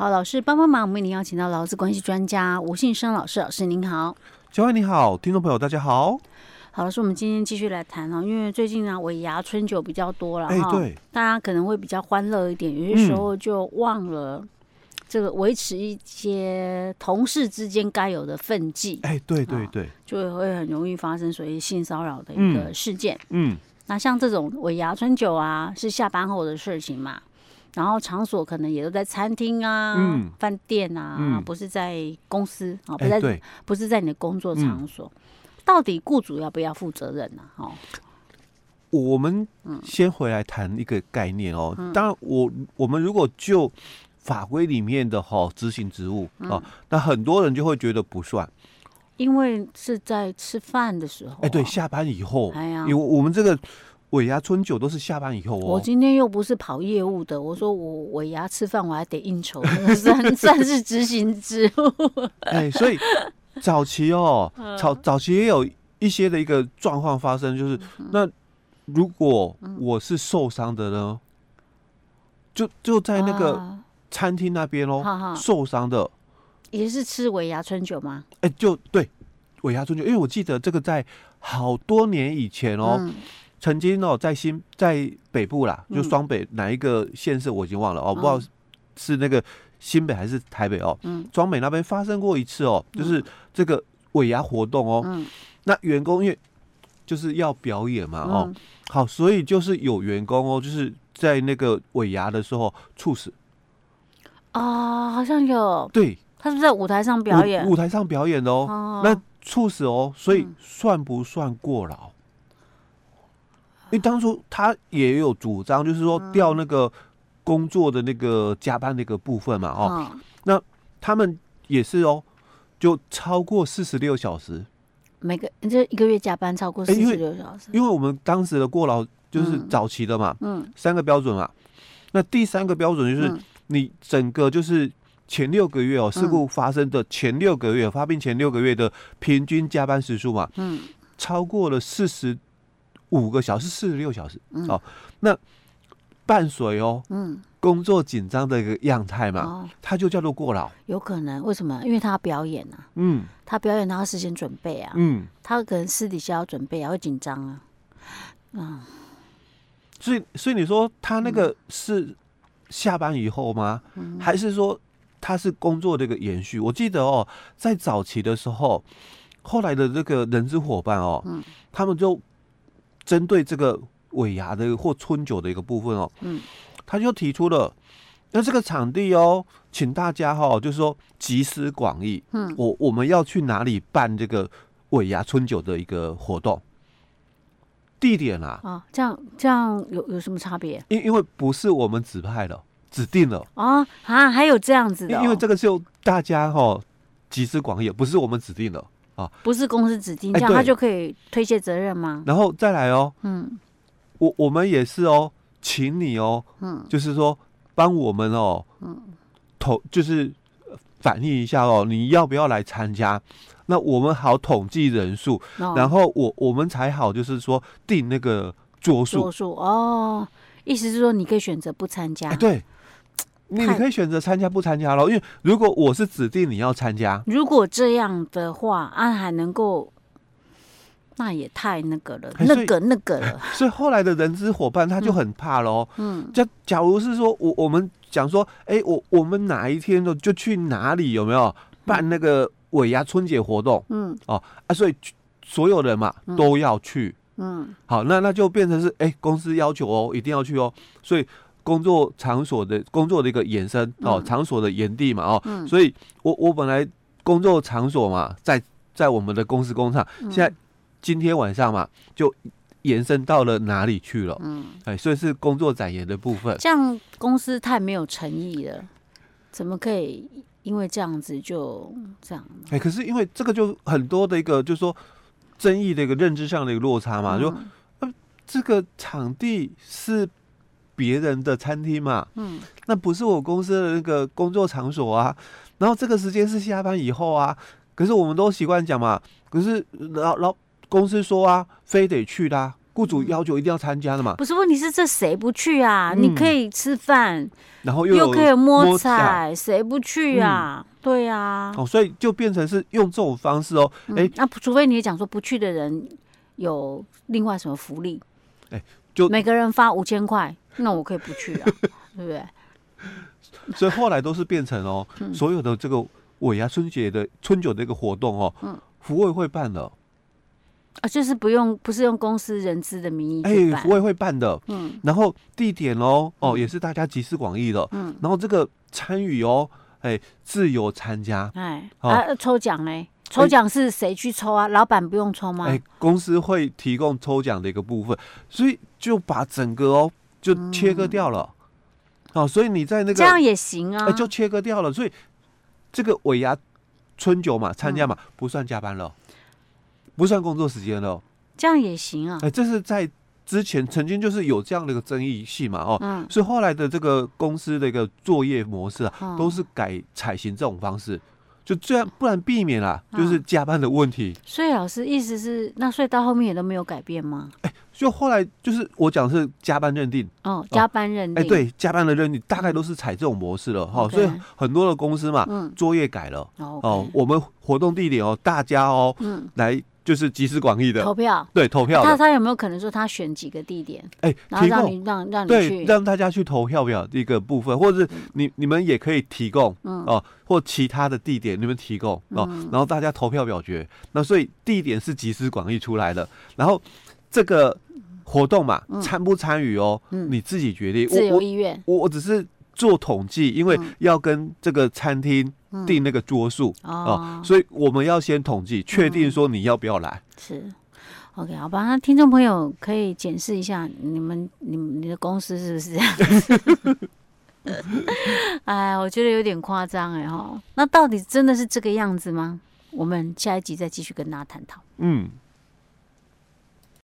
好，老师帮帮忙，我们为您邀请到劳资关系专家吴信生老师，老师您好。小薇你好，听众朋友大家好。好，老师，我们今天继续来谈哦，因为最近呢尾牙春酒比较多了哈，大家可能会比较欢乐一点，有些时候就忘了这个维持一些同事之间该有的分际。哎，对对对，就会很容易发生所谓性骚扰的一个事件。嗯，嗯那像这种尾牙春酒啊，是下班后的事情嘛。然后场所可能也都在餐厅啊、嗯、饭店啊，嗯、不是在公司啊，不在，欸、不是在你的工作场所。嗯、到底雇主要不要负责任呢？哦，我们先回来谈一个概念哦。嗯、当然我，我我们如果就法规里面的哈执行职务啊，那、嗯、很多人就会觉得不算，因为是在吃饭的时候、啊。哎，欸、对，下班以后，哎呀，因为我们这个。尾牙春酒都是下班以后哦。我今天又不是跑业务的，我说我尾牙吃饭我还得应酬，算算是执行职务。哎，所以早期哦，早早期也有一些的一个状况发生，就是那如果我是受伤的呢，就就在那个餐厅那边哦，受伤的也是吃尾牙春酒吗？哎，就对，尾牙春酒，因为我记得这个在好多年以前哦。曾经哦，在新在北部啦，就双北哪一个县市我已经忘了哦，不知道是那个新北还是台北哦。嗯，双北那边发生过一次哦，就是这个尾牙活动哦。嗯，那员工因为就是要表演嘛哦，好，所以就是有员工哦，就是在那个尾牙的时候猝死。啊，好像有。对，他是不是在舞台上表演？舞台上表演的哦。那猝死哦，所以算不算过劳？因为当初他也有主张，就是说调那个工作的那个加班那个部分嘛，哦，那他们也是哦，就超过四十六小时，每个这一个月加班超过四十六小时，因为我们当时的过劳就是早期的嘛，嗯，三个标准嘛，那第三个标准就是你整个就是前六个月哦，事故发生的前六个月，发病前六个月的平均加班时数嘛，嗯，超过了四十。五个小时，四十六小时，嗯、哦，那伴随哦，嗯，工作紧张的一个样态嘛，哦、它就叫做过劳。有可能，为什么？因为他要表演啊，嗯，他表演他要事先准备啊，嗯，他可能私底下要准备啊，会紧张啊，嗯，所以，所以你说他那个是下班以后吗？嗯、还是说他是工作的一个延续？我记得哦，在早期的时候，后来的这个人资伙伴哦，嗯，他们就。针对这个尾牙的或春酒的一个部分哦，嗯，他就提出了，那这个场地哦，请大家哈、哦，就是说集思广益，嗯，我我们要去哪里办这个尾牙春酒的一个活动？地点啊，啊，这样这样有有什么差别？因因为不是我们指派的，指定了啊啊，还有这样子的、哦，因为这个是由大家哈、哦、集思广益，不是我们指定的。不是公司指定，这样他就可以推卸责任吗？然后再来哦，嗯，我我们也是哦，请你哦，嗯，就是说帮我们哦，嗯，统就是反映一下哦，你要不要来参加？那我们好统计人数，然后我我们才好就是说定那个桌数。桌数哦，意思是说你可以选择不参加，对。你可以选择参加不参加咯，因为如果我是指定你要参加，如果这样的话，啊还能够，那也太那个了，那个那个了。所以后来的人资伙伴他就很怕咯。嗯，假假如是说我我们讲说，哎，我我们哪一天就就去哪里有没有办那个尾牙春节活动？嗯，哦啊，所以所有人嘛都要去。嗯，好，那那就变成是哎公司要求哦，一定要去哦，所以。工作场所的工作的一个延伸哦，场所的延地嘛哦，嗯、所以我我本来工作场所嘛，在在我们的公司工厂，嗯、现在今天晚上嘛，就延伸到了哪里去了？嗯，哎，所以是工作展延的部分。这样公司太没有诚意了，怎么可以因为这样子就这样？哎，可是因为这个就很多的一个就是说争议的一个认知上的一个落差嘛，嗯、就呃这个场地是。别人的餐厅嘛，嗯，那不是我公司的那个工作场所啊。然后这个时间是下班以后啊，可是我们都习惯讲嘛。可是老老公司说啊，非得去的，雇主要求一定要参加的嘛。不是，问题是这谁不去啊？嗯、你可以吃饭，然后又，又可以摸彩，谁不去啊？嗯、对呀、啊。哦，所以就变成是用这种方式哦。哎、嗯，那、欸啊、除非你讲说不去的人有另外什么福利，哎、欸，就每个人发五千块，那我可以不去啊，对不对？所以后来都是变成哦，嗯、所有的这个尾牙春节的春酒的一个活动哦，嗯，福委会办的。啊，就是不用不是用公司人资的名义哎，福委会办的，嗯，然后地点哦哦也是大家集思广益的，嗯，然后这个参与哦，哎，自由参加，哎，啊，抽奖嘞，抽奖是谁去抽啊？老板不用抽吗？哎，公司会提供抽奖的一个部分，所以就把整个哦就切割掉了。哦，所以你在那个这样也行啊，哎，就切割掉了。所以这个尾牙春酒嘛，参加嘛，不算加班了，不算工作时间了。这样也行啊。哎，这是在之前曾经就是有这样的一个争议性嘛，哦，嗯，所以后来的这个公司的一个作业模式啊，都是改采行这种方式，就这样，不然避免啦就是加班的问题。所以老师意思是，那所以到后面也都没有改变吗？哎。就后来就是我讲是加班认定。哦，加班认定。哎，对，加班的认定大概都是采这种模式了哈，所以很多的公司嘛，作业改了哦，我们活动地点哦，大家哦，来就是集思广益的投票，对，投票。那他有没有可能说他选几个地点？哎，然后让你让让你对让大家去投票表的一个部分，或者是你你们也可以提供哦，或其他的地点你们提供哦，然后大家投票表决。那所以地点是集思广益出来的，然后这个。活动嘛，参不参与哦，你自己决定。自由意愿。我我只是做统计，因为要跟这个餐厅定那个桌数哦，所以我们要先统计，确定说你要不要来。是，OK，好吧。那听众朋友可以检视一下，你们、你们、你的公司是不是这样子？哎，我觉得有点夸张哎哈。那到底真的是这个样子吗？我们下一集再继续跟大家探讨。嗯。